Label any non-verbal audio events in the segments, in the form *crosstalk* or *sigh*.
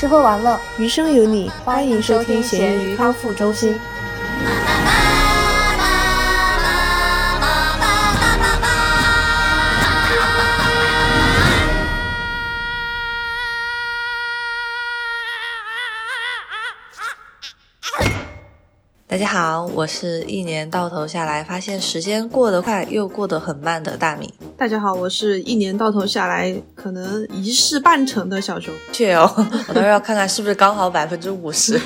吃喝玩乐，余生有你，欢迎收听咸鱼康复中心。我是一年到头下来发现时间过得快又过得很慢的大米。大家好，我是一年到头下来可能一事半成的小熊。确哦，*laughs* 我倒是要看看是不是刚好百分之五十。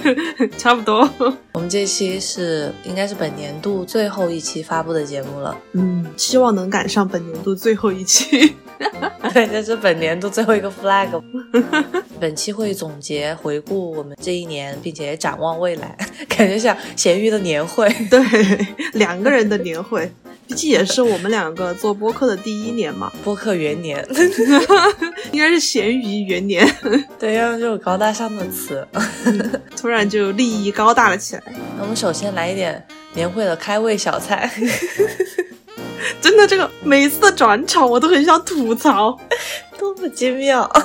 *laughs* 差不多。我们这期是应该是本年度最后一期发布的节目了。嗯，希望能赶上本年度最后一期。*laughs* 对，这是本年度最后一个 flag。*laughs* 本期会总结回顾我们这一年，并且展望未来，感觉像咸鱼的年会。*laughs* 对，两个人的年会，毕竟也是我们两个做播客的第一年嘛，播客元年，应该是咸鱼元年。对，要用这种高大上的词，突然就利益高大了起来。那我们首先来一点年会的开胃小菜。真的，这个每次的转场我都很想吐槽，多么精妙！*laughs*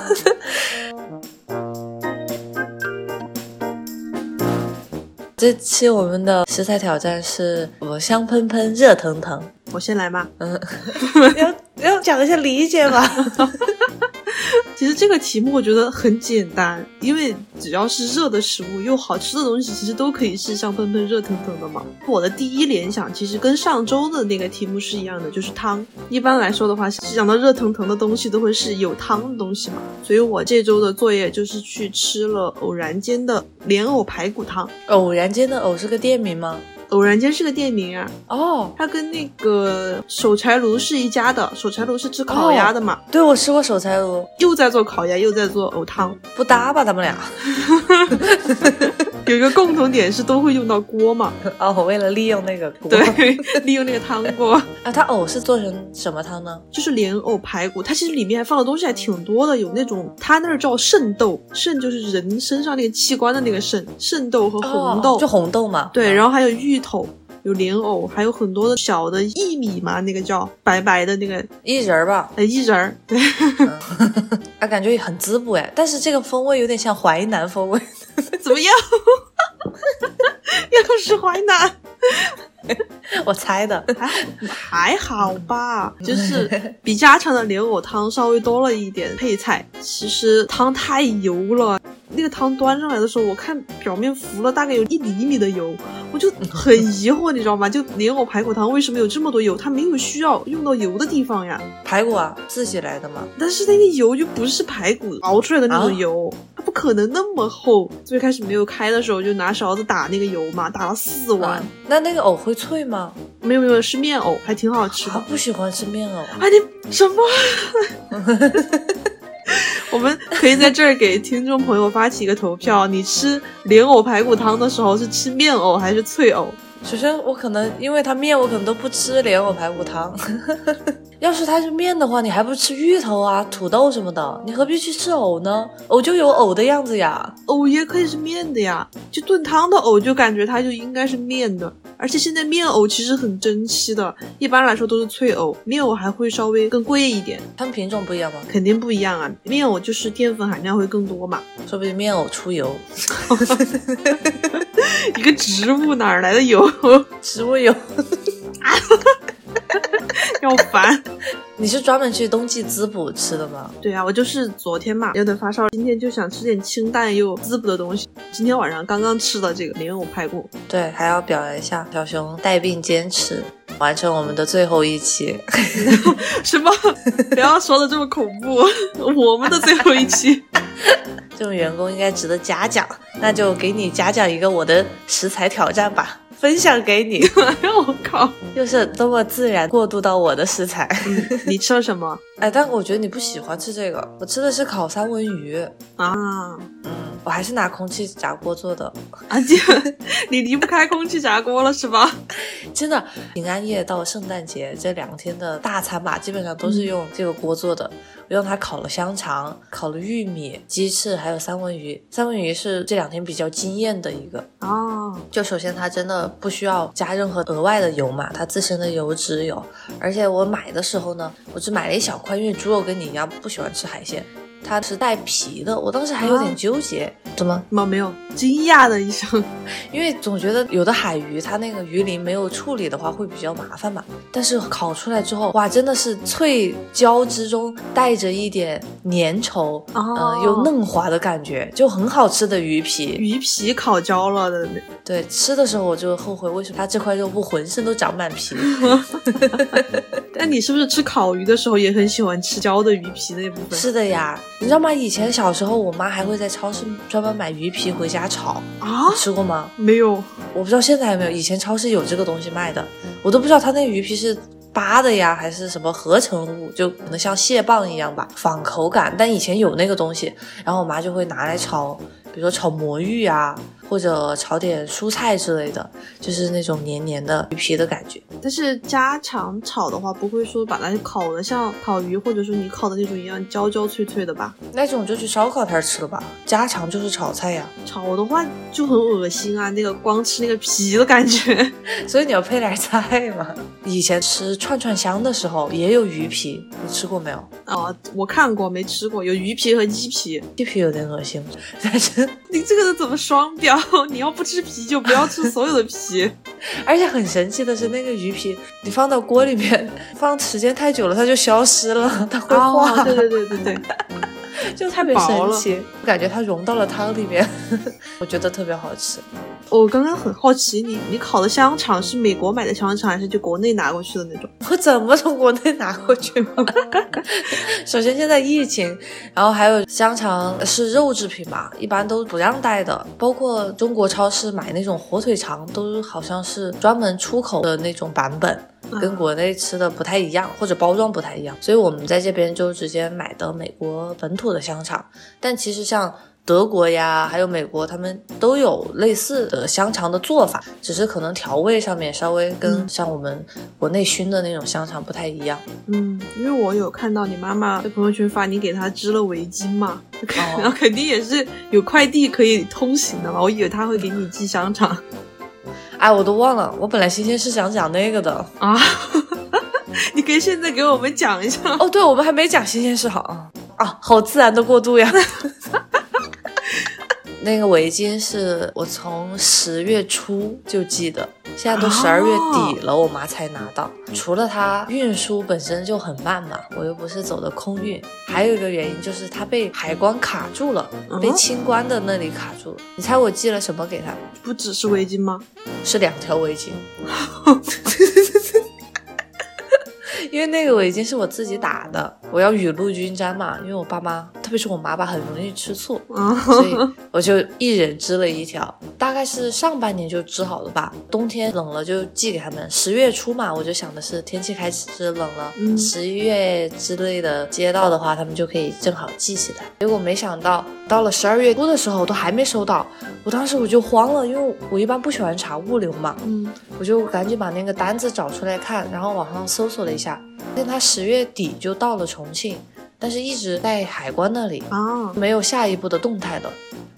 这期我们的食材挑战是我香喷喷、热腾腾。我先来吗？嗯，*laughs* 要要讲一下理解吧。*laughs* *laughs* 其实这个题目我觉得很简单，因为只要是热的食物又好吃的东西，其实都可以是香喷喷、热腾腾的嘛。我的第一联想其实跟上周的那个题目是一样的，就是汤。一般来说的话，讲到热腾腾的东西都会是有汤的东西嘛。所以我这周的作业就是去吃了偶然间的莲藕排骨汤。偶然间的藕是个店名吗？偶然间是个店名啊，哦，它跟那个手柴炉是一家的，手柴炉是吃烤鸭的嘛？对，我吃过手柴炉，又在做烤鸭，又在做藕汤，不搭吧？他们俩 *laughs* *laughs* 有一个共同点是都会用到锅嘛？哦，我为了利用那个锅，对，*laughs* 利用那个汤锅 *laughs* 啊。它藕是做成什么汤呢？就是莲藕排骨，它其实里面还放的东西还挺多的，有那种它那儿叫肾豆，肾就是人身上那个器官的那个肾，肾豆和红豆，就红豆嘛。对，然后还有芋。头有莲藕，还有很多的小的薏米嘛，那个叫白白的那个薏仁儿吧？哎，薏仁儿，对，啊，感觉很滋补哎，但是这个风味有点像淮南风味，*laughs* 怎么样？又是淮南，*laughs* 我猜的，还好吧，*laughs* 就是比家常的莲藕汤稍微多了一点配菜，其实汤太油了。那个汤端上来的时候，我看表面浮了大概有一厘米的油，我就很疑惑，你知道吗？就莲藕排骨汤为什么有这么多油？它没有需要用到油的地方呀。排骨啊，自己来的嘛。但是那个油就不是排骨熬出来的那种油，它不可能那么厚。最开始没有开的时候，就拿勺子打那个油嘛，打了四碗。那那个藕会脆吗？没有没有，是面藕，还挺好吃的。不喜欢吃面藕啊？你什么？*laughs* 我们可以在这儿给听众朋友发起一个投票：你吃莲藕排骨汤的时候是吃面藕还是脆藕？首先，我可能因为它面，我可能都不吃莲藕排骨汤。*laughs* 要是它是面的话，你还不吃芋头啊、土豆什么的？你何必去吃藕呢？藕就有藕的样子呀，藕也可以是面的呀。就炖汤的藕，就感觉它就应该是面的。而且现在面藕其实很珍稀的，一般来说都是脆藕，面藕还会稍微更贵一点。它们品种不一样吗？肯定不一样啊，面藕就是淀粉含量会更多嘛，说不定面藕出油。*laughs* *laughs* 一个植物哪来的油？*laughs* 植物油。*laughs* 要烦！你是专门去冬季滋补吃的吗？对啊，我就是昨天嘛有点发烧，今天就想吃点清淡又滋补的东西。今天晚上刚刚吃的这个莲藕排骨。对，还要表扬一下小熊带病坚持完成我们的最后一期。*laughs* 什么？不要说的这么恐怖！我们的最后一期，*laughs* 这种员工应该值得嘉奖。那就给你嘉奖一个我的食材挑战吧。分享给你，*laughs* 我靠，又是多么自然过渡到我的食材。你吃了什么？哎，但我觉得你不喜欢吃这个，我吃的是烤三文鱼啊。嗯，我还是拿空气炸锅做的。啊姐，你离不开空气炸锅了是吧？*laughs* 真的，平安夜到圣诞节这两天的大餐吧，基本上都是用这个锅做的。我用它烤了香肠，烤了玉米、鸡翅，还有三文鱼。三文鱼是这两天比较惊艳的一个哦。就首先它真的不需要加任何额外的油嘛，它自身的油脂有。而且我买的时候呢，我只买了一小块，因为猪肉跟你一样不喜欢吃海鲜。它是带皮的，我当时还有点纠结，怎么？没没有，惊讶的一声，*laughs* 因为总觉得有的海鱼它那个鱼鳞没有处理的话会比较麻烦嘛。但是烤出来之后，哇，真的是脆焦之中带着一点粘稠，又嫩滑的感觉，就很好吃的鱼皮。鱼皮烤焦了的那，对，吃的时候我就后悔，为什么它这块肉不浑身都长满皮？*laughs* *laughs* 但你是不是吃烤鱼的时候也很喜欢吃焦的鱼皮那部分？是的呀，你知道吗？以前小时候，我妈还会在超市专门买鱼皮回家炒，啊，吃过吗？没有，我不知道现在有没有，以前超市有这个东西卖的，我都不知道它那个鱼皮是扒的呀，还是什么合成物，就可能像蟹棒一样吧，仿口感。但以前有那个东西，然后我妈就会拿来炒，比如说炒魔芋啊，或者炒点蔬菜之类的，就是那种黏黏的鱼皮的感觉。但是家常炒的话，不会说把它烤的像烤鱼或者说你烤的那种一样焦焦脆脆的吧？那种就去烧烤摊儿吃了吧，家常就是炒菜呀，炒的话就很恶心啊，那个光吃那个皮的感觉。*laughs* 所以你要配点菜嘛。以前吃串串香的时候也有鱼皮，你吃过没有？哦，我看过，没吃过，有鱼皮和鸡皮。鸡皮有点恶心，但是你这个怎么双标？你要不吃皮就不要吃所有的皮。*laughs* 而且很神奇的是，那个鱼皮你放到锅里面放时间太久了，它就消失了，它会化，哦，对对对对对，*laughs* *laughs* 就特别神奇，我 *laughs* 感觉它融到了汤里面，*laughs* 我觉得特别好吃。我刚刚很好奇，你你烤的香肠是美国买的香肠，还是就国内拿过去的那种？我怎么从国内拿过去吗？首先现在疫情，然后还有香肠是肉制品嘛，一般都不让带的。包括中国超市买那种火腿肠，都好像是专门出口的那种版本，跟国内吃的不太一样，或者包装不太一样。所以我们在这边就直接买的美国本土的香肠。但其实像德国呀，还有美国，他们都有类似的香肠的做法，只是可能调味上面稍微跟嗯像我们国内熏的那种香肠不太一样。嗯，因为我有看到你妈妈在朋友圈发你给她织了围巾嘛，*laughs* 哦然后肯定也是有快递可以通行的嘛，我以为她会给你寄香肠哎，我都忘了，我本来今天是想讲那个的。啊。*laughs* 你可以现在给我们讲一下。哦，对，我们还没讲新鲜事好啊啊，好自然的过渡呀。*laughs* 那个围巾是我从十月初就寄的，现在都十二月底了，我妈才拿到。除了它运输本身就很慢嘛，我又不是走的空运，还有一个原因就是它被海关卡住了，被嗯清关的那里卡住了。你猜我寄了什么给他？不只是围巾吗？是两条围巾。*laughs* 因为那个围巾是我自己打的，我要雨露均沾嘛。因为我爸妈，特别是我妈吧，很容易吃醋，啊，所以我就一人织了一条。大概是上半年就织好了吧，冬天冷了就寄给他们。十月初嘛，我就想的是天气开始冷了，嗯十一月之类的接到的话，他们就可以正好寄起来。结果没想到到了十二月初的时候都还没收到，我当时我就慌了，因为我一般不喜欢查物流嘛，嗯我就赶紧把那个单子找出来看，然后网上搜索了一下，发现他十月底就到了重庆，但是一直在海关那里，啊，没有下一步的动态的。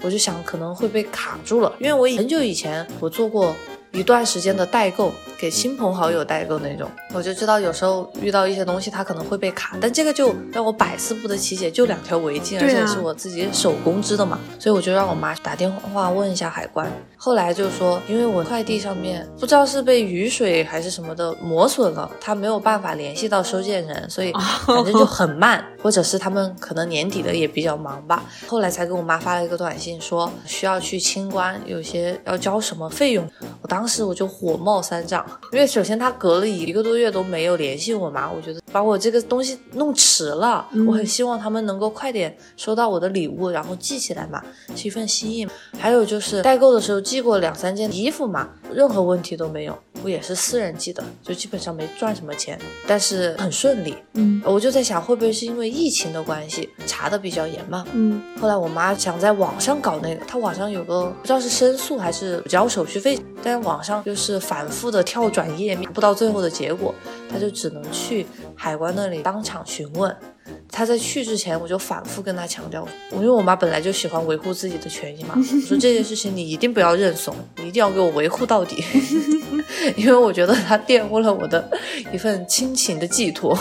我就想可能会被卡住了，因为我很久以前我做过一段时间的代购，给亲朋好友代购那种，我就知道有时候遇到一些东西它可能会被卡，但这个就让我百思不得其解，就两条围巾，而且是我自己手工织的嘛，所以我就让我妈打电话问一下海关，后来就说因为我快递上面不知道是被雨水还是什么的磨损了，他没有办法联系到收件人，所以反正就很慢，或者是他们可能年底的也比较忙吧。后来才给我妈发了一个短信说需要去清关，有些要交什么费用。我当时我就火冒三丈，因为首先他隔了一个多月都没有联系我嘛，我觉得把我这个东西弄迟了，嗯我很希望他们能够快点收到我的礼物，然后寄起来嘛，是一份心意。还有就是代购的时候寄过两三件衣服嘛，任何问题都没有。我也是私人寄的，就基本上没赚什么钱，但是很顺利。嗯我就在想，会不会是因为疫情的关系查的比较严嘛？嗯后来我妈想在网上搞那个，她网上有个不知道是申诉还是交手续费，但网网上就是反复的跳转页面，不到最后的结果，他就只能去海关那里当场询问。她在去之前，我就反复跟他强调，因为我妈本来就喜欢维护自己的权益嘛，*laughs* 我说这件事情你一定不要认怂，你一定要给我维护到底，*laughs* 因为我觉得他玷污了我的一份亲情的寄托。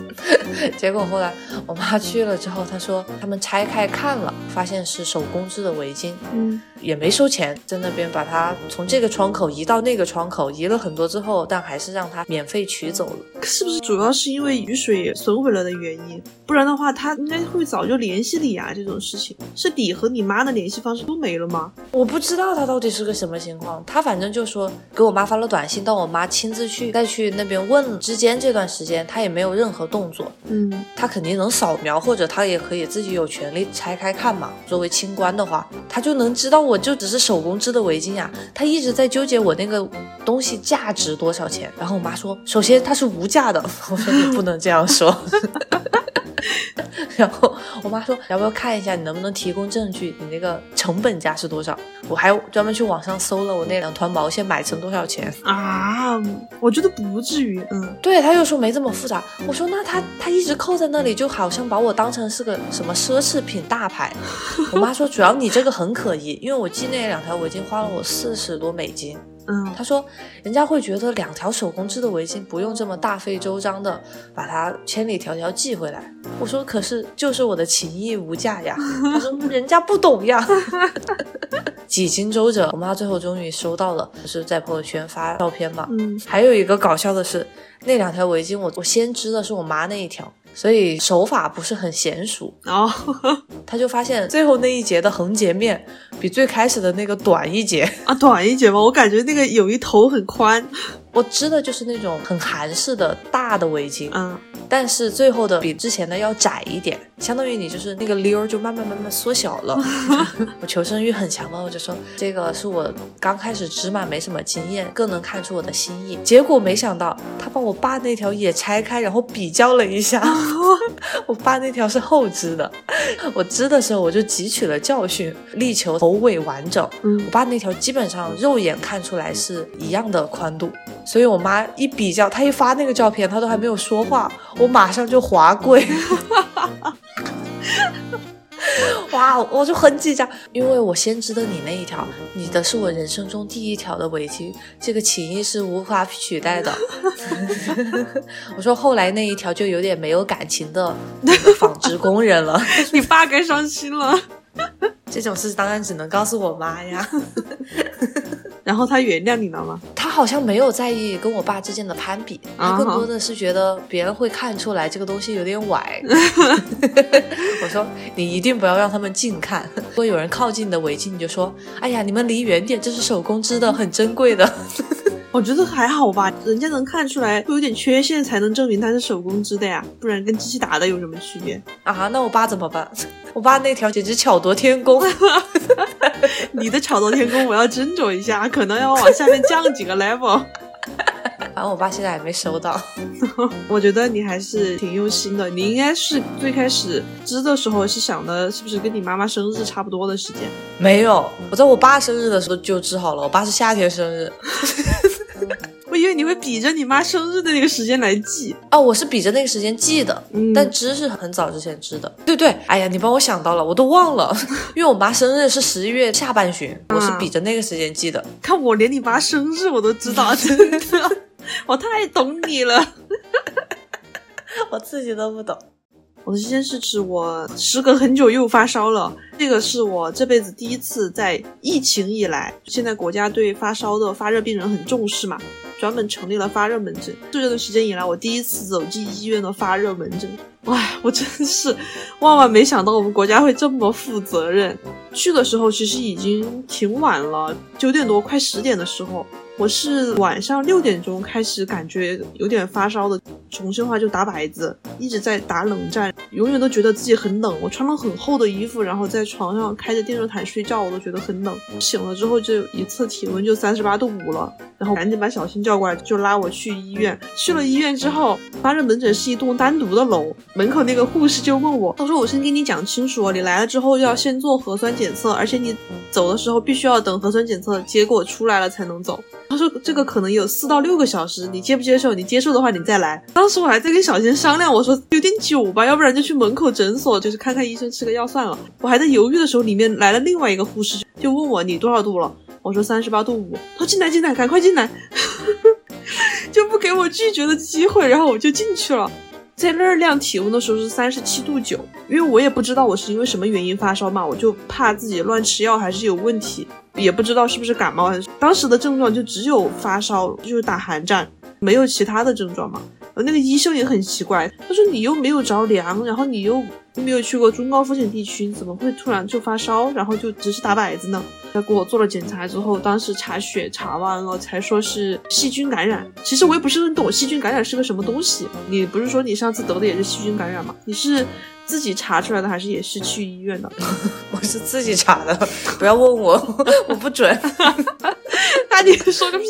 *laughs* 结果后来我妈去了之后，她说他们拆开看了，发现是手工织的围巾，嗯，也没收钱，在那边把它从这个窗口移到那个窗口，移了很多之后，但还是让他免费取走了。是不是主要是因为雨水损毁了的原因？不然的话，他应该会早就联系你啊。这种事情是你和你妈的联系方式都没了吗？我不知道他到底是个什么情况，他反正就说给我妈发了短信，到我妈亲自去再去那边问之间这段时间，他也没有任何动作。嗯，他肯定能扫描，或者他也可以自己有权利拆开看嘛。作为清官的话，他就能知道我就只是手工织的围巾呀。他一直在纠结我那个东西价值多少钱。然后我妈说，首先它是无价的。*laughs* 我说你不能这样说。*laughs* 然后我妈说，要不要看一下你能不能提供证据？你那个成本价是多少？我还专门去网上搜了我那两团毛线买成多少钱啊？我觉得不至于。嗯，对，他又说没这么复杂。我说那他他一直扣在那里，就好像把我当成是个什么奢侈品大牌。我妈说，主要你这个很可疑，因为我寄那两条围巾花了我四十多美金。嗯，他说，人家会觉得两条手工织的围巾不用这么大费周章的把它千里迢迢寄回来。我说，可是就是我的情谊无价呀。他说，*laughs* 人家不懂呀。*laughs* 几经周折，我妈最后终于收到了，是在朋友圈发照片嘛。嗯，还有一个搞笑的是，那两条围巾我我先织的是我妈那一条。所以手法不是很娴熟，然后 *laughs* 他就发现最后那一节的横截面比最开始的那个短一截啊，短一截吗？我感觉那个有一头很宽。我织的就是那种很韩式的大的围巾，嗯，但是最后的比之前的要窄一点，相当于你就是那个溜儿就慢慢慢慢缩小了。*laughs* *laughs* 我求生欲很强嘛，我就说这个是我刚开始织嘛，没什么经验，更能看出我的心意。结果没想到他把我爸那条也拆开，然后比较了一下，*laughs* 我爸那条是后织的，我织的时候我就汲取了教训，力求头尾完整。嗯，我爸那条基本上肉眼看出来是一样的宽度。所以我妈一比较，她一发那个照片，她都还没有说话，我马上就滑跪。*laughs* 哇，我就很紧张，因为我先知道你那一条，你的是我人生中第一条的围巾，这个情谊是无法取代的。*laughs* 我说后来那一条就有点没有感情的纺织工人了，*laughs* 你爸该伤心了。*laughs* 这种事当然只能告诉我妈呀。*laughs* 然后他原谅你了吗？他好像没有在意跟我爸之间的攀比，他更多的是觉得别人会看出来这个东西有点歪。*laughs* 我说你一定不要让他们近看，如果有人靠近你的围巾，你就说：“哎呀，你们离远点，这是手工织的，很珍贵的。”我觉得还好吧，人家能看出来会有点缺陷，才能证明它是手工织的呀，不然跟机器打的有什么区别啊？那我爸怎么办？我爸那条简直巧夺天工。*laughs* 你的巧夺天工我要斟酌一下，可能要往下面降几个 level。反正我爸现在还没收到。*laughs* 我觉得你还是挺用心的，你应该是最开始织的时候是想的，是不是跟你妈妈生日差不多的时间？没有，我在我爸生日的时候就织好了。我爸是夏天生日。*laughs* 我以为你会比着你妈生日的那个时间来记哦，我是比着那个时间记的，但织是很早之前织的。对对，哎呀，你帮我想到了，我都忘了，*laughs* 因为我妈生日是十一月下半旬，我是比着那个时间记的。看我连你妈生日我都知道，*laughs* 真的，我太懂你了，*laughs* 我自己都不懂。我的这件事是我时隔很久又发烧了，这个是我这辈子第一次在疫情以来，现在国家对发烧的发热病人很重视嘛，专门成立了发热门诊。这段时间以来，我第一次走进医院的发热门诊，哇，我真是万万没想到我们国家会这么负责任。去的时候其实已经挺晚了，九点多快十点的时候。我是晚上六点钟开始感觉有点发烧的，重庆话就打摆子，一直在打冷战，永远都觉得自己很冷。我穿了很厚的衣服，然后在床上开着电热毯睡觉，我都觉得很冷。醒了之后就一测体温就三十八度五了，然后赶紧把小新叫过来，就拉我去医院。去了医院之后，发热门诊是一栋单独的楼，门口那个护士就问我，他说我先跟你讲清楚，你来了之后要先做核酸检测，而且你走的时候必须要等核酸检测结果出来了才能走。他说这个可能有四到六个小时，你接不接受？你接受的话，你再来。当时我还在跟小贤商量，我说有点久吧，要不然就去门口诊所，就是看看医生，吃个药算了。我还在犹豫的时候，里面来了另外一个护士，就问我你多少度了？我说三十八度五。他说进来进来，赶快进来，*laughs* 就不给我拒绝的机会，然后我就进去了。在那儿量体温的时候是三十七度九，因为我也不知道我是因为什么原因发烧嘛，我就怕自己乱吃药还是有问题，也不知道是不是感冒还是。当时的症状就只有发烧，就是打寒战，没有其他的症状嘛。那个医生也很奇怪，他说你又没有着凉，然后你又没有去过中高风险地区，你怎么会突然就发烧，然后就只是打摆子呢？他给我做了检查之后，当时查血查完了才说是细菌感染。其实我也不是很懂细菌感染是个什么东西。你不是说你上次得的也是细菌感染吗？你是自己查出来的还是也是去医院的？*laughs* 我是自己查的，不要问我，*laughs* 我不准。*laughs* 那你说个屁！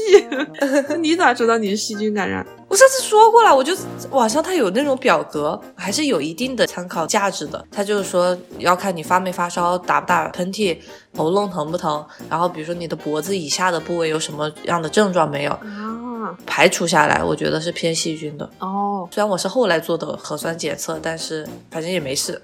你咋知道你是细菌感染？我上次说过了，我就网上它有那种表格，还是有一定的参考价值的。它就是说要看你发没发烧，打不打喷嚏，喉咙疼不疼，然后比如说你的脖子以下的部位有什么样的症状没有啊？排除下来，我觉得是偏细菌的。哦，虽然我是后来做的核酸检测，但是反正也没事，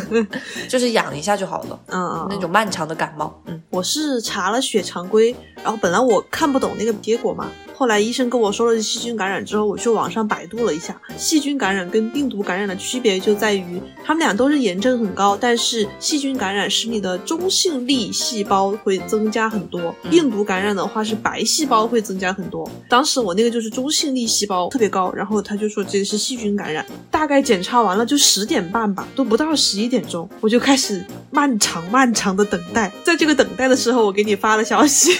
*laughs* 就是养一下就好了。嗯嗯，那种漫长的感冒。嗯，我是查了血常规，然后本来我看不懂那个结果嘛。后来医生跟我说了细菌感染之后，我去网上百度了一下，细菌感染跟病毒感染的区别就在于，他们俩都是炎症很高，但是细菌感染使你的中性粒细胞会增加很多，病毒感染的话是白细胞会增加很多。当时我那个就是中性粒细胞特别高，然后他就说这个是细菌感染。大概检查完了就十点半吧，都不到十一点钟，我就开始漫长漫长的等待。在这个等待的时候，我给你发了消息。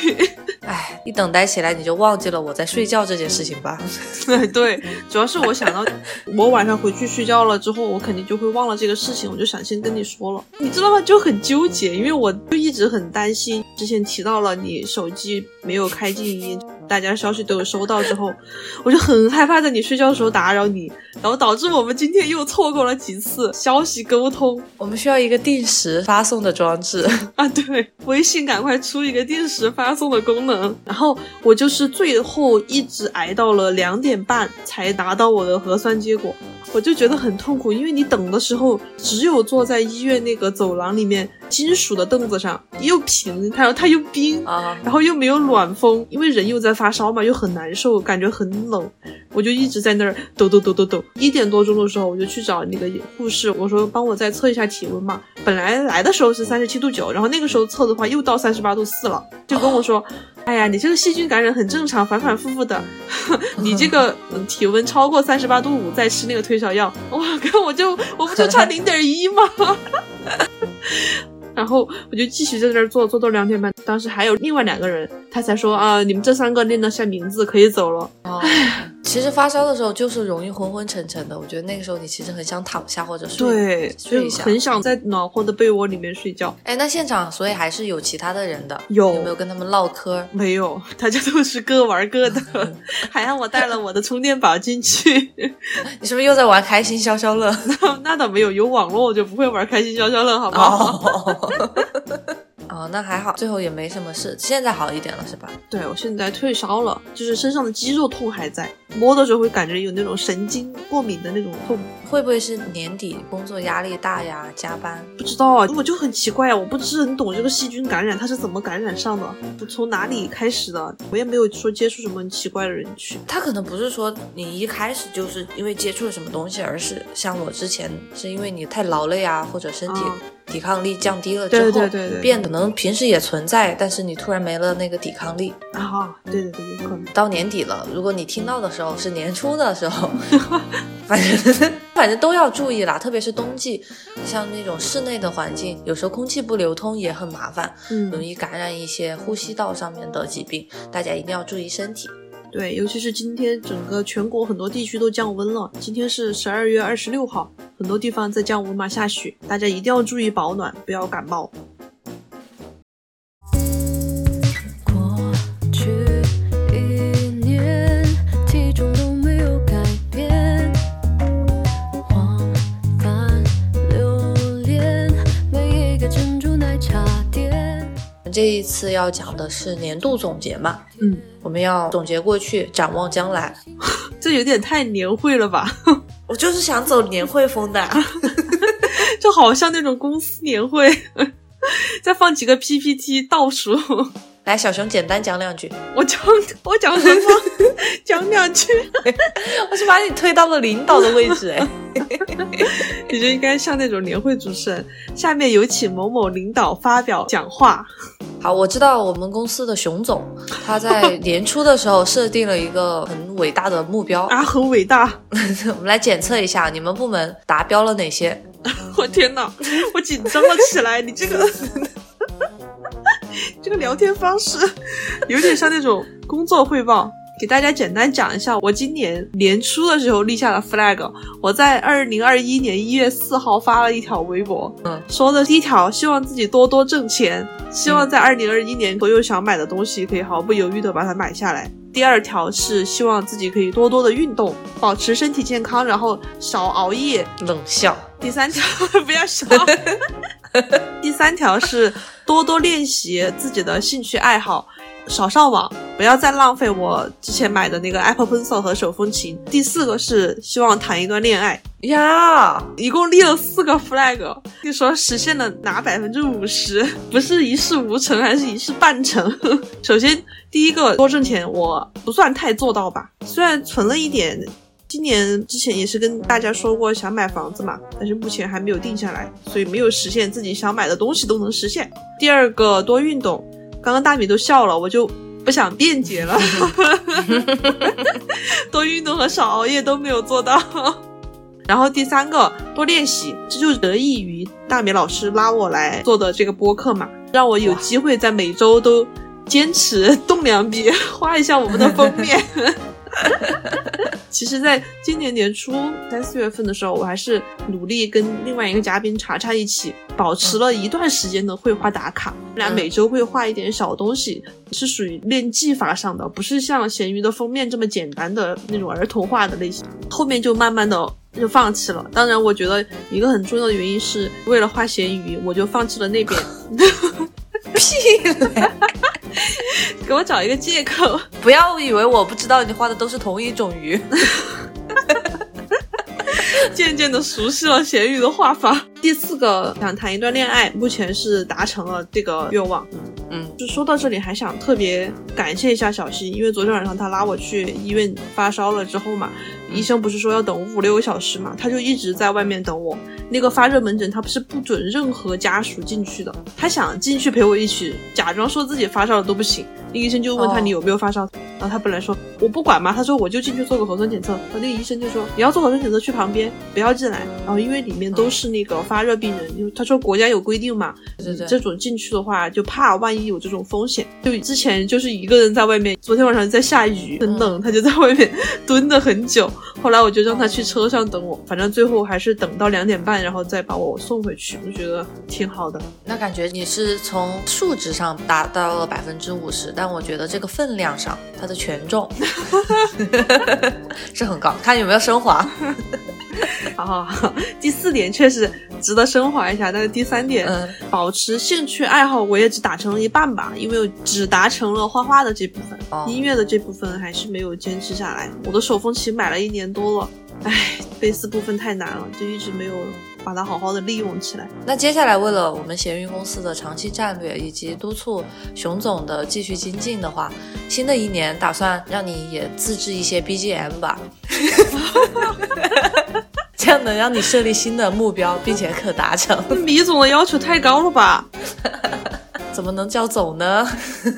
哎，一等待起来你就忘记了我在睡觉这件事情吧？*laughs* 对，主要是我想到我晚上回去睡觉了之后，我肯定就会忘了这个事情，我就想先跟你说了。你知道吗？就很纠结，因为我就一直很担心。之前提到了你手机没有开静音，大家消息都有收到之后，我就很害怕在你睡觉的时候打扰你，然后导致我们今天又错过了几次消息沟通。我们需要一个定时发送的装置 *laughs* 啊！对，微信赶快出一个定时发送的功能。然后我就是最后一直挨到了两点半才拿到我的核酸结果，我就觉得很痛苦，因为你等的时候只有坐在医院那个走廊里面金属的凳子上，又平，它它又冰啊，然后又没有暖风，因为人又在发烧嘛，又很难受，感觉很冷，我就一直在那儿抖抖抖抖抖。一点多钟的时候，我就去找那个护士，我说帮我再测一下体温嘛。本来来的时候是三十七度九，然后那个时候测的话又到三十八度四了，就跟我说。哎呀，你这个细菌感染很正常，反反复复的。*laughs* 你这个体温超过三十八度五再吃那个退烧药，我靠我就我不就差零点一吗？然后我就继续在那儿坐，坐到两点半。当时还有另外两个人，他才说啊，你们这三个念了下名字，可以走了。唉。其实发烧的时候就是容易昏昏沉沉的，我觉得那个时候你其实很想躺下或者睡对睡一下，很想在暖和的被窝里面睡觉。哎，那现场所以还是有其他的人的，有有没有跟他们唠嗑？没有，大家都是各玩各的，*laughs* 还让我带了我的充电宝进去。*laughs* 你是不是又在玩开心消消乐？那 *laughs* 那倒没有，有网络我就不会玩开心消消乐，好不好？哦，那还好，最后也没什么事，现在好一点了是吧？对，我现在退烧了，就是身上的肌肉痛还在，摸的时候会感觉有那种神经过敏的那种痛。会不会是年底工作压力大呀，加班？不知道啊，我就很奇怪啊，我不是很懂这个细菌感染它是怎么感染上的，从哪里开始的？我也没有说接触什么奇怪的人群。他可能不是说你一开始就是因为接触了什么东西，而是像我之前是因为你太劳累啊，或者身体。抵抗力降低了之后，变可能平时也存在，但是你突然没了那个抵抗力啊！对对对，有可能到年底了。如果你听到的时候是年初的时候，*laughs* 反正反正都要注意啦，特别是冬季，像那种室内的环境，有时候空气不流通也很麻烦，容易感染一些呼吸道上面的疾病，大家一定要注意身体。对，尤其是今天整个全国很多地区都降温了。今天是十二月二十六号，很多地方在降温嘛，下雪，大家一定要注意保暖，不要感冒。这一次要讲的是年度总结嘛？嗯，我们要总结过去，展望将来。*laughs* 这有点太年会了吧？*laughs* 我就是想走年会风的，*laughs* 就好像那种公司年会，再放几个 PPT 倒数。来，小熊简单讲两句。我讲我讲什么？讲两句。我是把你推到了领导的位置哎。你就应该像那种年会主持人。下面有请某某领导发表讲话。好，我知道我们公司的熊总，他在 *laughs* 年初的时候设定了一个很伟大的目标啊，很伟大。*laughs* 我们来检测一下你们部门达标了哪些。我天哪，我紧张了起来。你这个。*laughs* 这个聊天方式有点像那种工作汇报，给大家简单讲一下，我今年年初的时候立下了 flag，我在二零二一年一月四号发了一条微博，嗯，说的第一条，希望自己多多挣钱，希望在二零二一年所有想买的东西可以毫不犹豫的把它买下来。第二条是希望自己可以多多的运动，保持身体健康，然后少熬夜。冷笑。第三条 *laughs* 不要笑。*laughs* 第三条是多多练习自己的兴趣爱好，少上网，不要再浪费我之前买的那个 Apple Pencil 和手风琴。第四个是希望谈一段恋爱呀，一共立了四个 flag，你说实现了哪百分之五十？不是一事无成，还是一事半成？首先第一个多挣钱，我不算太做到吧，虽然存了一点。今年之前也是跟大家说过想买房子嘛，但是目前还没有定下来，所以没有实现自己想买的东西都能实现。第二个多运动，刚刚大米都笑了，我就不想辩解了。*laughs* 多运动和少熬夜都没有做到。然后第三个多练习，这就得益于大米老师拉我来做的这个播客嘛，让我有机会在每周都坚持动两笔，*laughs* 画一下我们的封面。*laughs* 其实，在今年年初三四月份的时候，我还是努力跟另外一个嘉宾查查一起，保持了一段时间的绘画打卡。我俩每周会画一点小东西，是属于练技法上的，不是像咸鱼的封面这么简单的那种儿童画的类型。后面就慢慢的就放弃了。当然，我觉得一个很重要的原因是为了画咸鱼，我就放弃了那边。*laughs* 屁嘞！给我找一个借口，不要以为我不知道你画的都是同一种鱼。*laughs* 渐渐的熟悉了咸鱼的画法。第四个想谈一段恋爱，目前是达成了这个愿望。嗯，就说到这里，还想特别感谢一下小溪，因为昨天晚上他拉我去医院发烧了之后嘛，医生不是说要等五六个小时嘛，他就一直在外面等我。那个发热门诊他不是不准任何家属进去的，他想进去陪我一起，假装说自己发烧了都不行。那医生就问他你有没有发烧，然后他本来说我不管嘛，他说我就进去做个核酸检测。然后那个医生就说你要做核酸检测去旁边，不要进来。然后因为里面都是那个发热病人，因为他说国家有规定嘛，这种进去的话就怕万一有这种风险。就之前就是一个人在外面，昨天晚上在下雨很冷，他就在外面 *laughs* 蹲了很久。后来我就让他去车上等我，反正最后还是等到两点半，然后再把我送回去。我觉得挺好的。那感觉你是从数值上达到了百分之五十，但我觉得这个分量上，它的权重 *laughs* 是很高，看有没有升华。*laughs* 好好好，第四点确实值得升华一下，但是第三点，保持兴趣爱好，我也只达成了一半吧，因为我只达成了画画的这部分，音乐的这部分还是没有坚持下来。我的手风琴买了一年多了，唉，贝斯部分太难了，就一直没有把它好好的利用起来。那接下来为了我们闲鱼公司的长期战略以及督促熊总的继续精进的话，新的一年打算让你也自制一些 BGM 吧。*laughs* 这样能让你设立新的目标，并且可达成。*laughs* 米总的要求太高了吧？怎么能叫总呢？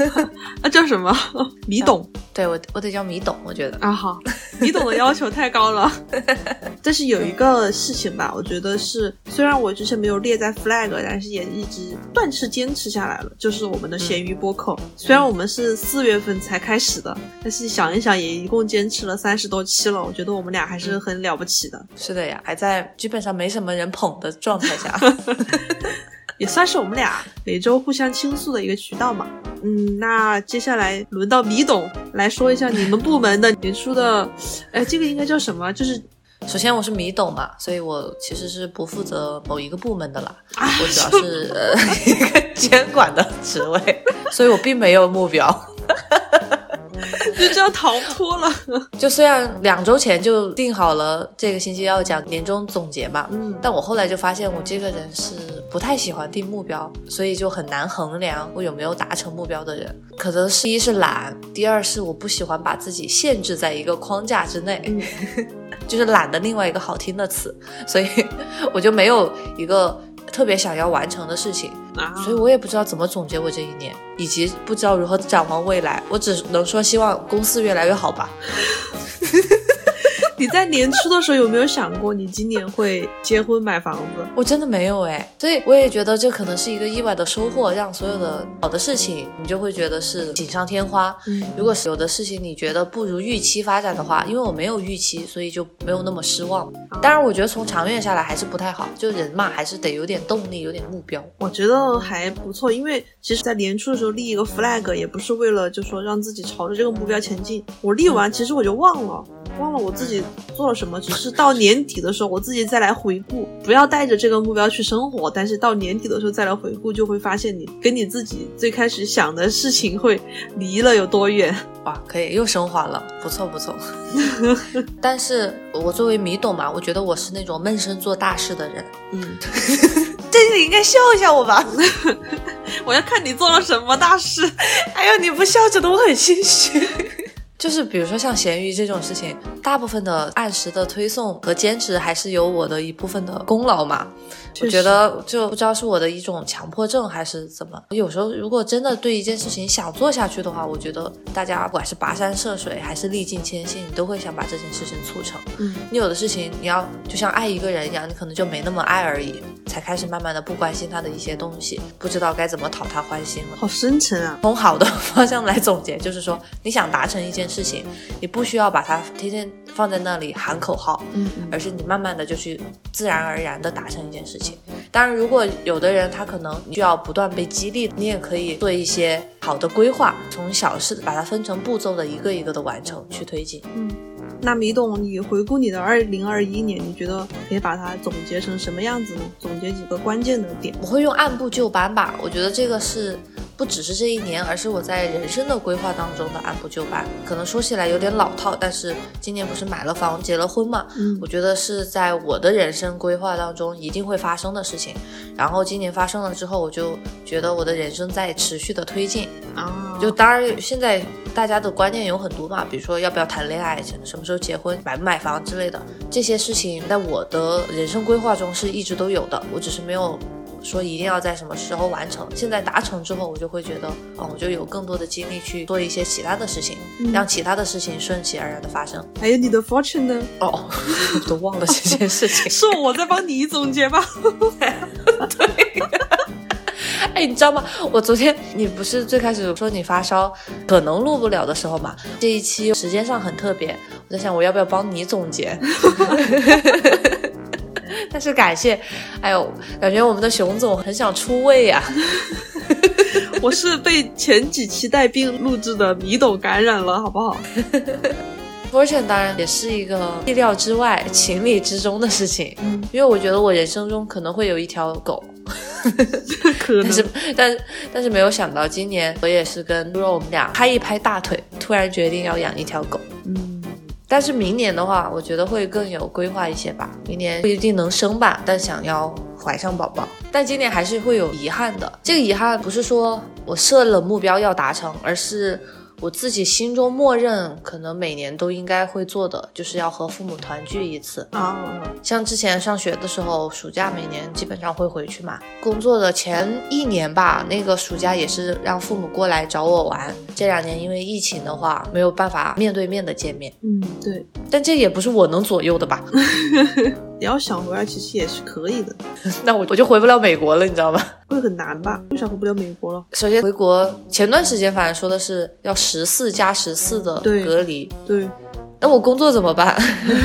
*laughs* 那叫什么？*laughs* 米董？对我，我得叫米董。我觉得啊，好，米董的要求太高了。*laughs* 但是有一个事情吧，我觉得是，虽然我之前没有列在 flag，但是也一直断是坚持下来了。就是我们的咸鱼播客，虽然我们是四月份才开始的，但是想一想，也一共坚持了三十多期了。我觉得我们俩还是很了不起的。是的呀，还在基本上没什么人捧的状态下。也算是我们俩每周互相倾诉的一个渠道嘛。嗯，那接下来轮到米董来说一下你们部门的年初的，哎，这个应该叫什么？就是首先我是米董嘛，所以我其实是不负责某一个部门的啦，我主要是呃 *laughs* 一个监管的职位，所以我并没有目标。*laughs* 就这样逃脱了。*laughs* 就虽然两周前就定好了这个星期要讲年终总结嘛，嗯但我后来就发现我这个人是不太喜欢定目标，所以就很难衡量我有没有达成目标的人。可能是一是懒，第二是我不喜欢把自己限制在一个框架之内，嗯 *laughs* 就是懒的另外一个好听的词，所以我就没有一个特别想要完成的事情。啊，所以我也不知道怎么总结我这一年，以及不知道如何展望未来。我只能说希望公司越来越好吧。*laughs* *laughs* 你在年初的时候有没有想过，你今年会结婚买房子？我真的没有哎，所以我也觉得这可能是一个意外的收获，让所有的好的事情你就会觉得是锦上添花。嗯如果是有的事情你觉得不如预期发展的话，因为我没有预期，所以就没有那么失望。当然，我觉得从长远下来还是不太好，就人嘛还是得有点动力，有点目标。我觉得还不错，因为其实，在年初的时候立一个 flag，也不是为了就说让自己朝着这个目标前进。我立完，其实我就忘了，忘了我自己做了什么，只是到年底的时候，我自己再来回顾，不要带着这个目标去生活。但是到年底的时候再来回顾，就会发现你跟你自己最开始想的事情会离了有多远。哇，可以又升华了，不错不错。*laughs* 但是我作为米董嘛，我觉得我是那种闷声做大事的人。嗯，*laughs* 这你应该笑一下我吧。*laughs* 我要看你做了什么大事。哎呀，你不笑着的我很心虚。就是比如说像咸鱼这种事情，大部分的按时的推送和坚持还是有我的一部分的功劳嘛。我觉得就不知道是我的一种强迫症还是怎么。有时候如果真的对一件事情想做下去的话，我觉得大家不管是跋山涉水还是历尽千辛，你都会想把这件事情促成。嗯，你有的事情你要就像爱一个人一样，你可能就没那么爱而已，才开始慢慢的不关心他的一些东西，不知道该怎么讨他欢心了。好深沉啊。从好的 *laughs* 方向来总结，就是说，你想达成一件事情，你不需要把它天天放在那里喊口号，嗯嗯而是你慢慢的就去自然而然的达成一件事情。当然，如果有的人他可能需要不断被激励，你也可以做一些好的规划，从小事把它分成步骤的一个一个的完成去推进。嗯。那米董，你回顾你的二零二一年，你觉得可以把它总结成什么样子呢？总结几个关键的点。我会用按部就班吧，我觉得这个是不只是这一年，而是我在人生的规划当中的按部就班。可能说起来有点老套，但是今年不是买了房、结了婚嘛，嗯我觉得是在我的人生规划当中一定会发生的事情。然后今年发生了之后，我就觉得我的人生在持续的推进。啊，就当然现在大家的观念有很多嘛，比如说要不要谈恋爱，什么时候结婚，买不买房之类的这些事情，在我的人生规划中是一直都有的，我只是没有。说一定要在什么时候完成，现在达成之后，我就会觉得，嗯，我就有更多的精力去做一些其他的事情，嗯让其他的事情顺其而然的发生。还有你的 fortune 呢？哦，我 *laughs* 都忘了这件事情。是我在帮你总结吧？*laughs* 对哎，你知道吗？我昨天你不是最开始说你发烧，可能录不了的时候嘛？这一期时间上很特别，我在想我要不要帮你总结。*laughs* *laughs* 但是感谢，哎呦，感觉我们的熊总很想出位呀、*laughs* 我是被前几期带病录制的米董感染了，好不好？*laughs* Fortune 当然也是一个意料之外、情理之中的事情，嗯，因为我觉得我人生中可能会有一条狗，可能。但是但但是没有想到今年我也是跟猪肉我们俩拍一拍大腿，突然决定要养一条狗。嗯，但是明年的话，我觉得会更有规划一些吧。明年不一定能生吧，但想要怀上宝宝。但今年还是会有遗憾的。这个遗憾不是说我设了目标要达成，而是我自己心中默认，可能每年都应该会做的，就是要和父母团聚一次。啊，像之前上学的时候，暑假每年基本上会回去嘛。工作的前一年吧，那个暑假也是让父母过来找我玩。这两年因为疫情的话，没有办法面对面的见面。嗯，对，但这也不是我能左右的吧？*laughs* 你要想回来，其实也是可以的，*laughs* 那我我就回不了美国了，你知道吗？会很难吧？为啥回不了美国了？首先回国前段时间反正说的是要十四加十四的隔离，对，那我工作怎么办？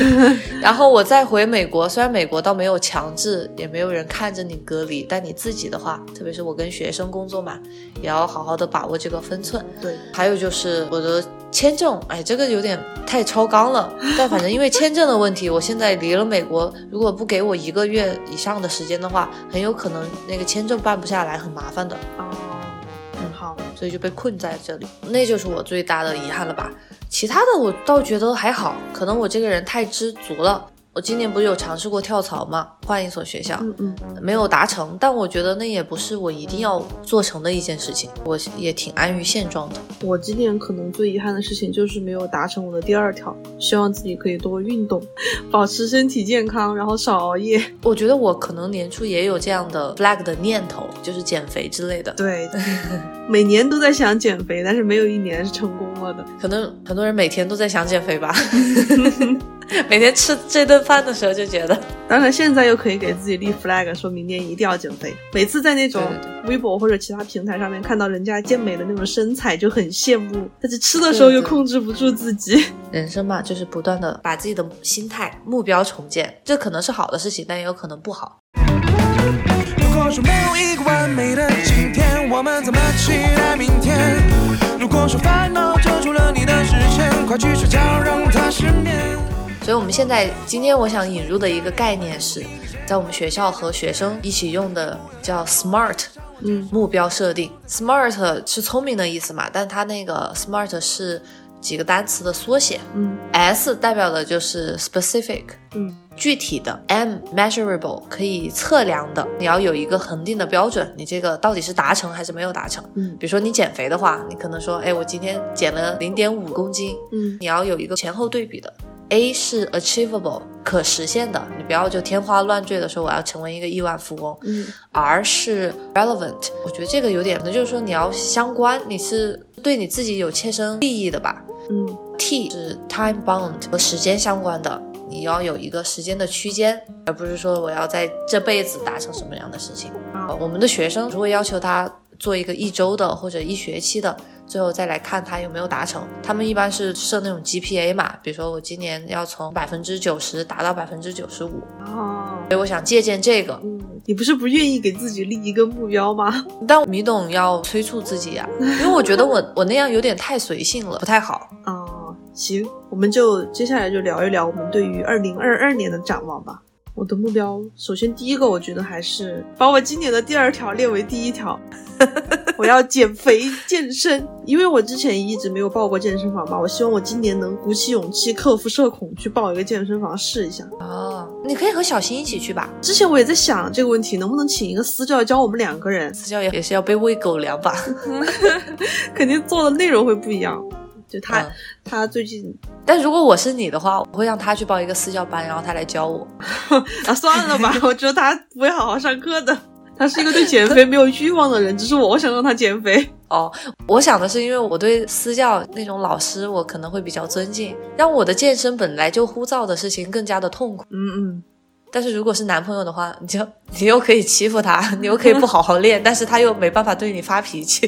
*laughs* 然后我再回美国，虽然美国倒没有强制，也没有人看着你隔离，但你自己的话，特别是我跟学生工作嘛，也要好好的把握这个分寸。对，还有就是我的签证，哎，这个有点太超纲了。但反正因为签证的问题，我现在离了美国，如果不给我一个月以上的时间的话，很有可能那个签证办不下来，很麻烦的。哦，好，所以就被困在这里，那就是我最大的遗憾了吧。其他的我倒觉得还好，可能我这个人太知足了。我今年不是有尝试过跳槽吗？换一所学校，嗯嗯，没有达成，但我觉得那也不是我一定要做成的一件事情，我也挺安于现状的。我今年可能最遗憾的事情就是没有达成我的第二条，希望自己可以多运动，保持身体健康，然后少熬夜。*laughs* 我觉得我可能年初也有这样的 flag 的念头，就是减肥之类的。对，*laughs* 每年都在想减肥，但是没有一年是成功了的。可能很多人每天都在想减肥吧。*laughs* *laughs* 每天吃这顿饭的时候就觉得，当然现在又可以给自己立 flag，说明年一定要减肥。每次在那种微博或者其他平台上面看到人家健美的那种身材，就很羡慕，但是吃的时候又控制不住自己。人生嘛，就是不断的把自己的心态、目标重建，这可能是好的事情，但也有可能不好。如果说没有一个完美的今天，我们怎么期待明天？如果说烦恼遮住了你的视线，快去睡觉让它失眠。所以，我们现在今天我想引入的一个概念是，在我们学校和学生一起用的叫 SMART，嗯，目标设定。SMART 是聪明的意思嘛？但它那个 SMART 是几个单词的缩写，嗯，S 代表的就是 specific，嗯，具体的；M measurable 可以测量的，你要有一个恒定的标准，你这个到底是达成还是没有达成？嗯，比如说你减肥的话，你可能说，哎，我今天减了零点五公斤，嗯，你要有一个前后对比的。A 是 achievable 可实现的，你不要就天花乱坠的说我要成为一个亿万富翁。嗯，R 是 relevant，我觉得这个有点，那就是说你要相关，你是对你自己有切身利益的吧。嗯，T 是 time bound 和时间相关的，你要有一个时间的区间，而不是说我要在这辈子达成什么样的事情。我们的学生如果要求他做一个一周的或者一学期的。最后再来看他有没有达成，他们一般是设那种 GPA 嘛，比如说我今年要从百分之九十达到百分之九十五，哦，所以我想借鉴这个。嗯，你不是不愿意给自己立一个目标吗？*laughs* 但米董要催促自己呀，因为我觉得我我那样有点太随性了，不太好。哦，行，我们就接下来就聊一聊我们对于二零二二年的展望吧。我的目标，首先第一个，我觉得还是把我今年的第二条列为第一条。*laughs* 我要减肥健身，因为我之前一直没有报过健身房嘛。我希望我今年能鼓起勇气，克服社恐，去报一个健身房试一下。哦，你可以和小新一起去吧。之前我也在想这个问题，能不能请一个私教教我们两个人？私教也也是要被喂狗粮吧？*laughs* 肯定做的内容会不一样。就他，他最近，但如果我是你的话，我会让他去报一个私教班，然后他来教我。*laughs* 啊，算了吧，*laughs* 我觉得他不会好好上课的。*laughs* 他是一个对减肥没有欲望的人，只是我想让他减肥。哦，我想的是，因为我对私教那种老师，我可能会比较尊敬，让我的健身本来就枯燥的事情更加的痛苦。嗯嗯。但是如果是男朋友的话，你就你又可以欺负他，*laughs* 你又可以不好好练，但是他又没办法对你发脾气。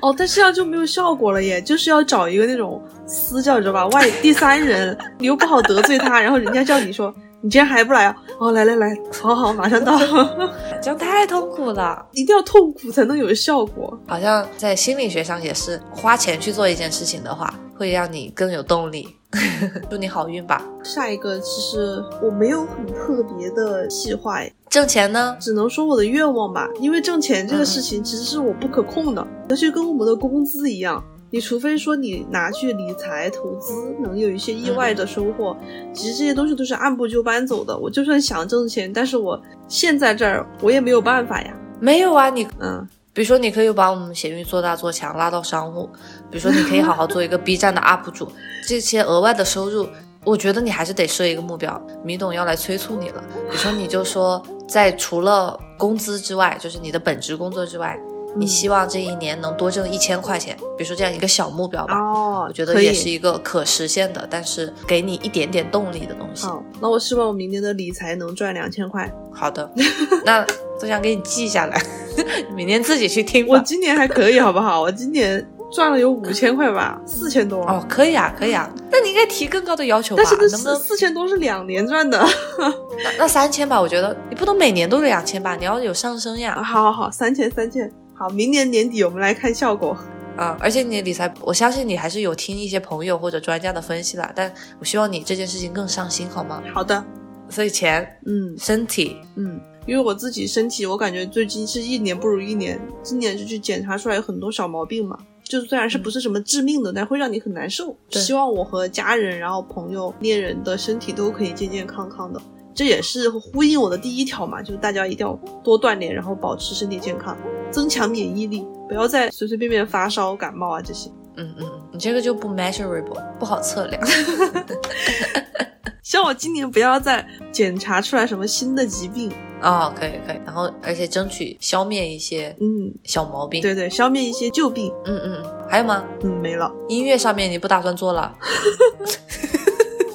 哦，但这样就没有效果了耶，就是要找一个那种私教，知道吧？外第三人，*laughs* 你又不好得罪他，然后人家叫你说，你今天还不来啊？哦，来来来，好好，马上到。*laughs* 这样太痛苦了，一定要痛苦才能有效果。好像在心理学上也是，花钱去做一件事情的话，会让你更有动力。*laughs* 祝你好运吧。下一个，其实我没有很特别的计划，挣钱呢，只能说我的愿望吧。因为挣钱这个事情其实是我不可控的，而且跟我们的工资一样，你除非说你拿去理财投资，能有一些意外的收获，其实这些东西都是按部就班走的。我就算想挣钱，但是我现在这儿我也没有办法呀。没有啊，你嗯。比如说，你可以把我们闲鱼做大做强，拉到商务。比如说，你可以好好做一个 B 站的 UP 主，这些额外的收入，我觉得你还是得设一个目标。米董要来催促你了。比如说，你就说，在除了工资之外，就是你的本职工作之外，你希望这一年能多挣一千块钱。比如说这样一个小目标吧。哦，我觉得也是一个可实现的，但是给你一点点动力的东西。好，那我希望我明年的理财能赚两千块。好的，*laughs* 那都想给你记下来。*laughs* 明年自己去听。我今年还可以，好不好？我今年赚了有五千块吧，四千多。哦，可以啊，可以啊。那你应该提更高的要求吧？但是能不能四千多是两年赚的？*laughs* 那那三千吧，我觉得你不能每年都两千吧，你要有上升呀。好好好，三千三千。好，明年年底我们来看效果。啊，而且你理财，我相信你还是有听一些朋友或者专家的分析啦。但我希望你这件事情更上心，好吗？好的。所以钱，嗯，身体，嗯。因为我自己身体，我感觉最近是一年不如一年。今年就去检查出来有很多小毛病嘛，就虽然是不是什么致命的，但会让你很难受。希望我和家人、然后朋友、恋人的身体都可以健健康康的。这也是呼应我的第一条嘛，就是大家一定要多锻炼，然后保持身体健康，增强免疫力，不要再随随便便发烧、感冒啊这些。嗯嗯，你这个就不 measurable，不好测量。*laughs* 希望我今年不要再检查出来什么新的疾病。哦，可以可以，然后而且争取消灭一些嗯，小毛病。，对对，消灭一些旧病。嗯嗯嗯，还有吗？嗯，没了。音乐上面你不打算做了？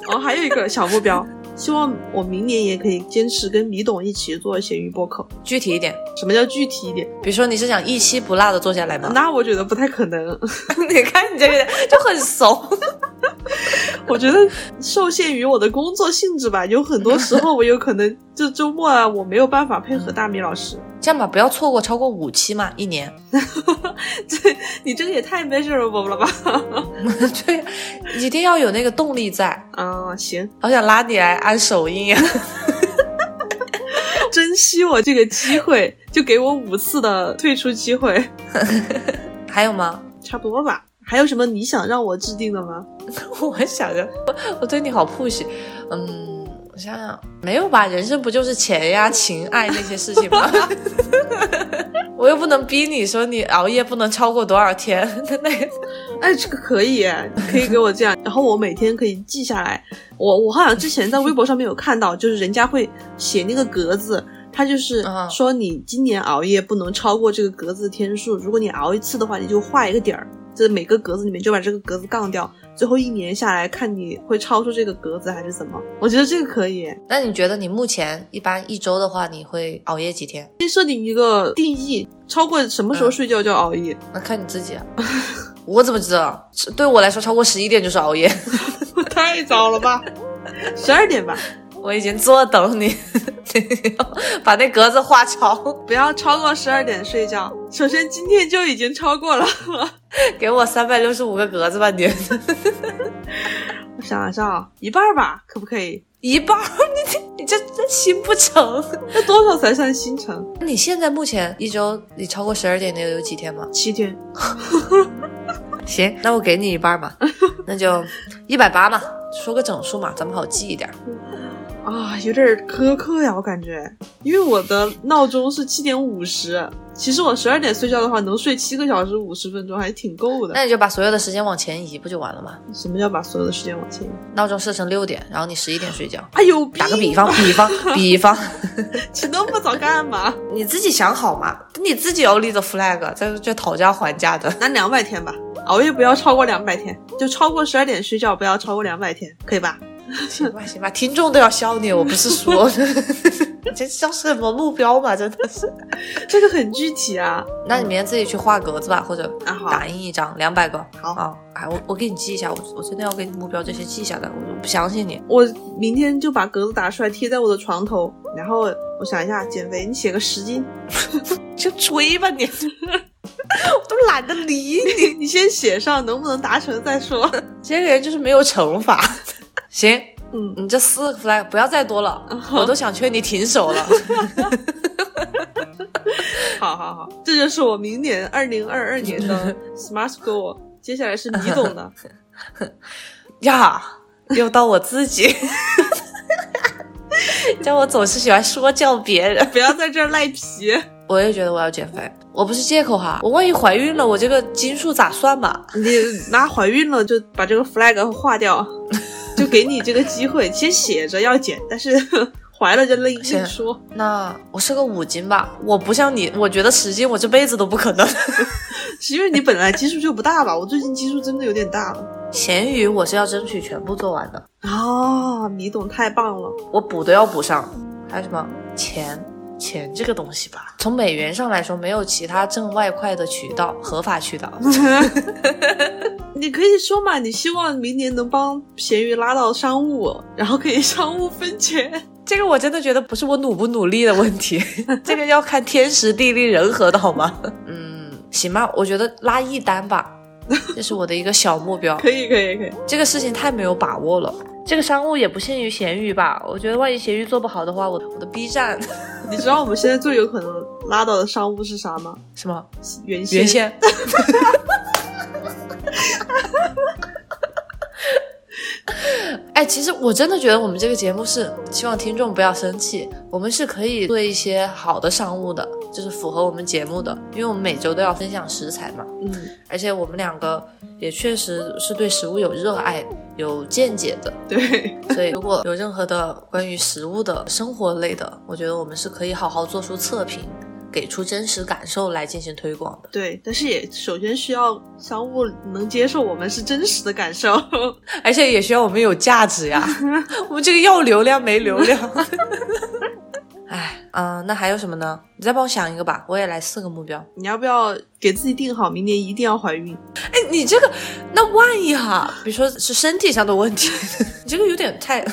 然 *laughs* 后还有一个小目标，希望我明年也可以坚持跟米董一起做咸鱼播客。具体一点，什么叫具体一点？比如说你是想一期不落的做下来吗？那我觉得不太可能。*laughs* 你看你这个人就很怂。*laughs* 我觉得受限于我的工作性质吧，有很多时候我有可能就周末啊，我没有办法配合大米老师。这样吧，不要错过超过五期嘛，一年。*laughs* 这你这个也太 measurable 了吧？对，一定要有那个动力在。啊，行，好想拉你来安首映呀！*laughs* 珍惜我这个机会，就给我五次的退出机会，*laughs* 还有吗？差不多吧。还有什么你想让我制定的吗？*laughs* 我想着，我我对你好 push。嗯，我想想，没有吧？人生不就是钱呀、情爱那些事情吗？*laughs* 我又不能逼你说你熬夜不能超过多少天，那 *laughs* 个哎，这个可以耶，可以给我这样，然后我每天可以记下来。我我好像之前在微博上面有看到，就是人家会写那个格子，他就是嗯说你今年熬夜不能超过这个格子的天数，如果你熬一次的话，你就画一个点儿，这每个格子里面就把这个格子杠掉，最后一年下来看你会超出这个格子还是怎么？我觉得这个可以耶，那你觉得你目前一般一周的话，你会熬夜几天？先设定一个定义，超过什么时候睡觉就熬夜。*laughs* 那看你自己啊。我怎么知道？对我来说，超过十一点就是熬夜。*laughs* 太早了吧？十二点吧，我已经坐等你，*laughs* 把那格子画超，不要超过十二点睡觉。首先今天就已经超过了。*laughs* 给我三百六十五个格子吧你。我想一下啊，一半吧，可不可以？一半，你这你这这心不成？那多少才算新城？你现在目前一周你超过十二点的有几天吗？七天。*laughs* 行，那我给你一半吧，那就一百八嘛，说个整数嘛，咱们好记一点。啊，有点苛刻呀，我感觉，因为我的闹钟是七点五十，其实我十二点睡觉的话，能睡七个小时五十分钟，还挺够的。那你就把所有的时间往前移，不就完了吗？什么叫把所有的时间往前移？闹钟设成六点，然后你十一点睡觉。哎呦，打个比方，比方，比方，*laughs* 起那么早干嘛？你自己想好嘛？你自己要立的 flag，在这讨价还价的。拿两百天吧，熬夜不要超过两百天，就超过十二点睡觉不要超过两百天，可以吧？*laughs* 行吧，行吧，听众都要笑你，我不是说，你 *laughs* 这叫什么目标嘛？真的是。这个很具体啊。那你明天自己去画格子吧，或者打印一张两百个。好啊，哎，我我给你记一下，我我真的要给你目标这些记下来，我我不相信你。我明天就把格子打出来贴在我的床头，然后我想一下减肥，你写个十斤，*laughs* 就吹吧你，我都懒得理你。你先写上，能不能达成再说。这个人就是没有惩罚。行，嗯，你这四个 flag 不要再多了，*laughs* 我都想劝你停手了。*laughs* 好好好，这就是我明年二零二二年的 *laughs* smart goal。接下来是你懂的，呀，又到我自己。叫我总是喜欢说教别人，不要在这儿赖皮。我也觉得我要减肥，我不是借口哈，我万一怀孕了，我这个斤数咋算嘛？你拿怀孕了就把这个 flag 划掉，就给你这个机会，先写着要减，但是 *laughs* 怀了就另另行说。那我是个五斤吧，我不像你，我觉得十斤我这辈子都不可能。*laughs* 是因为你本来基数就不大吧？我最近基数真的有点大了。咸鱼我是要争取全部做完的，啊，米董太棒了！我补都要补上。还有什么钱？钱这个东西吧，从美元上来说，没有其他挣外快的渠道，合法渠道。*laughs* 你可以说嘛，你希望明年能帮咸鱼拉到商务，然后可以商务分钱。这个我真的觉得不是我努不努力的问题，*laughs* 这个要看天时地利人和的好吗？嗯，行吧，我觉得拉一单吧，这是我的一个小目标。*laughs* 可以，可以，可以。这个事情太没有把握了。这个商务也不限于咸鱼吧？我觉得万一咸鱼做不好的话，我我的 B 站，*laughs* 你知道我们现在最有可能拉到的商务是啥吗？什么？原先。原先 *laughs* *laughs* 哎，其实我真的觉得我们这个节目是希望听众不要生气，我们是可以做一些好的商务的，就是符合我们节目的，因为我们每周都要分享食材嘛。嗯，而且我们两个也确实是对食物有热爱、有见解的，对，所以如果有任何的关于食物的生活类的，我觉得我们是可以好好做出测评。给出真实感受来进行推广的，对，但是也首先需要商务能接受我们是真实的感受，*laughs* 而且也需要我们有价值呀。*laughs* 我们这个要流量没流量。*laughs* 哎，嗯，那还有什么呢？你再帮我想一个吧，我也来四个目标。你要不要给自己定好，明年一定要怀孕？哎，你这个，那万一哈，比如说是身体上的问题，你这个有点太。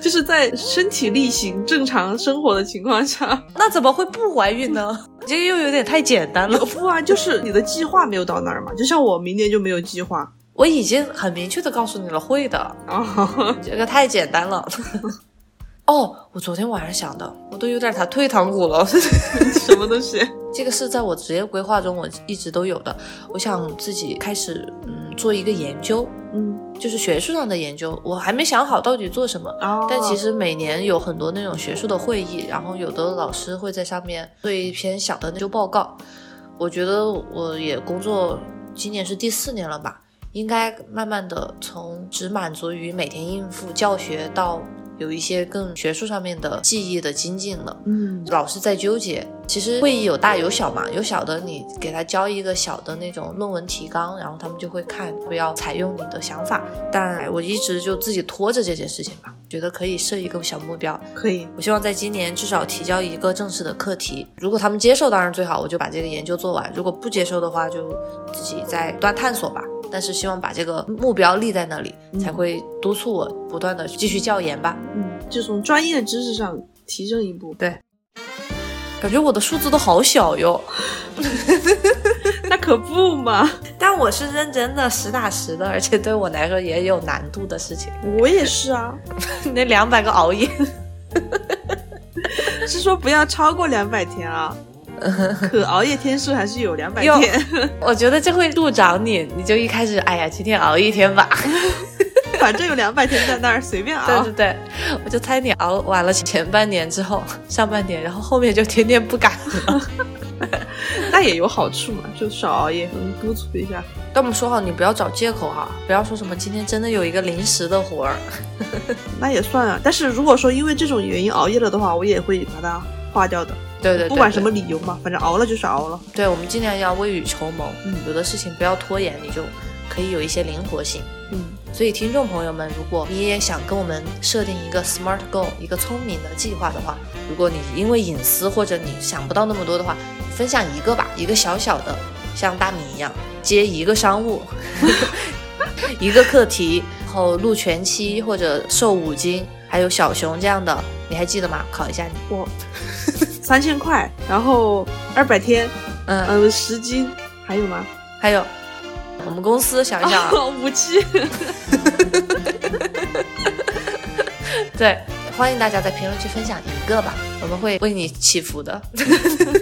就是在身体力行、正常生活的情况下，*laughs* 那怎么会不怀孕呢？这个又有点太简单了。不啊，就是你的计划没有到那儿嘛。就像我明年就没有计划，我已经很明确的告诉你了，会的。啊，*laughs* 这个太简单了。*laughs* 哦，我昨天晚上想的，我都有点打退堂鼓了。什么东西？这个是在我职业规划中，我一直都有的。我想自己开始，嗯，做一个研究，嗯，就是学术上的研究。我还没想好到底做什么。但其实每年有很多那种学术的会议，然后有的老师会在上面做一篇小的研究报告。我觉得我也工作，今年是第四年了吧，应该慢慢的从只满足于每天应付教学到。有一些更学术上面的技艺的精进了，嗯，老是在纠结。其实会议有大有小嘛，有小的你给他交一个小的那种论文提纲，然后他们就会看，不要采用你的想法。但我一直就自己拖着这件事情吧，觉得可以设一个小目标，可以。我希望在今年至少提交一个正式的课题，如果他们接受，当然最好，我就把这个研究做完；如果不接受的话，就自己再不断探索吧。但是希望把这个目标立在那里，才会督促我不断的继续教研吧。嗯，就从专业知识上提升一步。对，感觉我的数字都好小哟。*laughs* 那可不嘛！*laughs* 但我是认真的，实打实的，而且对我来说也有难度的事情。我也是啊，*laughs* 那两百个熬夜，是说不要超过两百天啊。*laughs* 可熬夜天数还是有两百天，*laughs* 我觉得这会助长你，你就一开始，哎呀，今天熬一天吧，*laughs* 反正有两百天在那儿，随便熬。对对对，我就猜你熬完了前半年之后，上半年，然后后面就天天不敢了。那也有好处嘛，就少熬夜，能督促一下。但我们说好，你不要找借口哈，不要说什么今天真的有一个临时的活儿，那也算啊。但是如果说因为这种原因熬夜了的话，我也会把它划掉的。对对，不管什么理由嘛，反正熬了就是熬了。对，我们尽量要未雨绸缪。嗯，有的事情不要拖延，你就可以有一些灵活性。嗯，所以听众朋友们，如果你也想跟我们设定一个 SMART goal，一个聪明的计划的话，如果你因为隐私或者你想不到那么多的话，分享一个吧，一个小小的，像大米一样接一个商务，*laughs* 一个课题，然后录全期或者瘦五斤，还有小熊这样的，你还记得吗？考一下你。我。三千块，然后二百天，嗯嗯，十斤，还有吗？还有，我们公司想一想，*laughs* 五期，*laughs* 对，欢迎大家在评论区分享一个吧，我们会为你祈福的。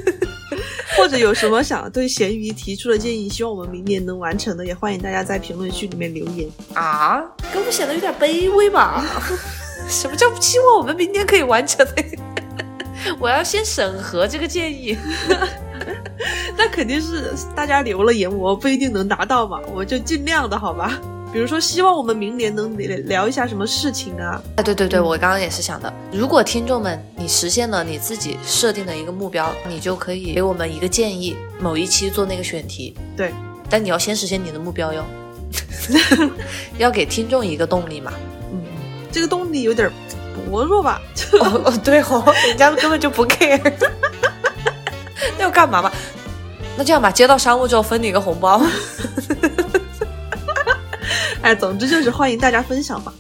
*laughs* 或者有什么想对咸鱼提出的建议，希望我们明年能完成的，也欢迎大家在评论区里面留言啊，给我们显得有点卑微吧？什么叫希望我们明年可以完成的？*laughs* 我要先审核这个建议，*laughs* 那肯定是大家留了言，我不一定能达到嘛，我就尽量的好吧。比如说，希望我们明年能聊一下什么事情啊？啊，对对对，我刚刚也是想的，如果听众们你实现了你自己设定的一个目标，你就可以给我们一个建议，某一期做那个选题。对，但你要先实现你的目标哟，*laughs* 要给听众一个动力嘛。嗯，这个动力有点。薄弱吧？*laughs* 哦哦，对哦，人家根本就不 care。那要干嘛嘛？那这样吧，接到商务之后分你一个红包。*laughs* 哎，总之就是欢迎大家分享嘛。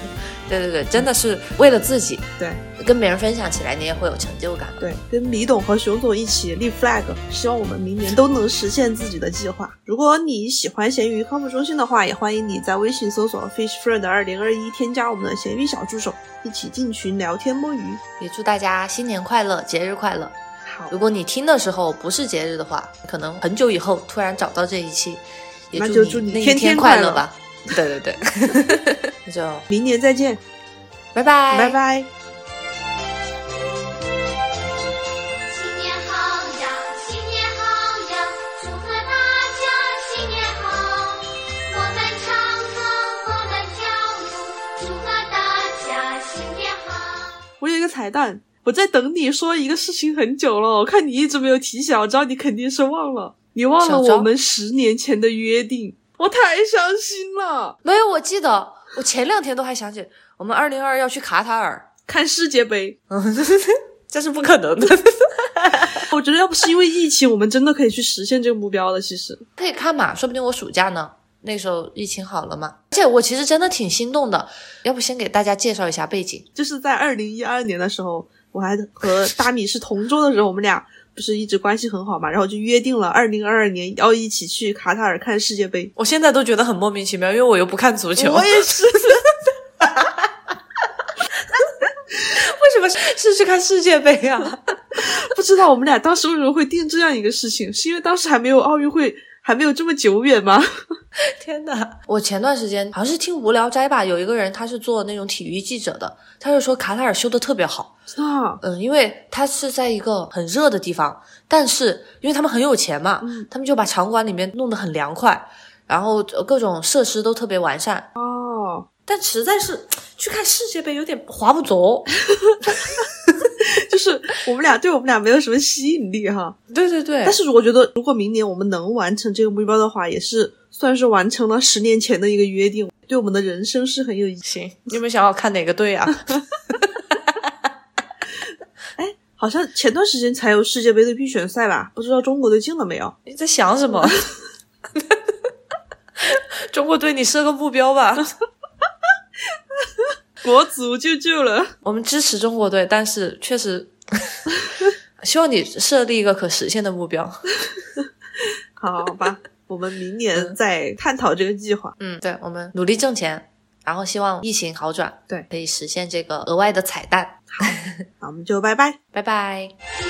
*laughs* 对对对，真的是为了自己。对。跟别人分享起来，你也会有成就感。对，跟李董和熊总一起立 flag，希望我们明年都能实现自己的计划。如果你喜欢咸鱼康复中心的话，也欢迎你在微信搜索 fish friend 二零二一，添加我们的咸鱼小助手，一起进群聊天摸鱼。也祝大家新年快乐，节日快乐。好，如果你听的时候不是节日的话，可能很久以后突然找到这一期，也祝你那天天快乐吧。对对对，*laughs* 那就明年再见，拜拜，拜。拜。彩蛋，我在等你说一个事情很久了，我看你一直没有提起来，我知道你肯定是忘了，你忘了我们十年前的约定，我太伤心了。没有，我记得我前两天都还想起我们二零二要去卡塔尔，看世界杯，*laughs* 这是不可能的。*laughs* 我觉得要不是因为疫情，我们真的可以去实现这个目标的。其实，可以看嘛，说不定我暑假呢，那时候疫情好了嘛。而且我其实真的挺心动的，要不先给大家介绍一下背景。就是在二零一二年的时候，我还和大米是同桌的时候，我们俩不是一直关系很好嘛，然后就约定了二零二二年要一起去卡塔尔看世界杯。我现在都觉得很莫名其妙，因为我又不看足球。我也是，*laughs* 为什么是是去看世界杯啊？*laughs* 不知道我们俩当时为什么会定这样一个事情，是因为当时还没有奥运会，还没有这么久远吗？*laughs* 天哪！我前段时间好像是听无聊斋吧，有一个人他是做那种体育记者的，他就说卡塔尔修的特别好，啊，嗯，因为他是在一个很热的地方，但是因为他们很有钱嘛，他们就把场馆里面弄得很凉快，然后呃各种设施都特别完善，哦，但实在是 *tsk* 去看世界杯有点划不着。*laughs* *laughs* 就是我们俩对我们俩没有什么吸引力哈。对对对，但是我觉得，如果明年我们能完成这个目标的话，也是算是完成了十年前的一个约定，对我们的人生是很有意义。行，你有没有想要看哪个队啊？*laughs* 哎好像前段时间才有世界杯的预选赛吧？不知道中国队进了没有？你在想什么？*laughs* 中国队，你设个目标吧。国足救救了！我们支持中国队，但是确实 *laughs* 希望你设立一个可实现的目标。*laughs* 好吧，我们明年再探讨这个计划。嗯，对，我们努力挣钱，然后希望疫情好转，对可以实现这个额外的彩蛋。那我们就拜拜。*laughs* 拜拜。新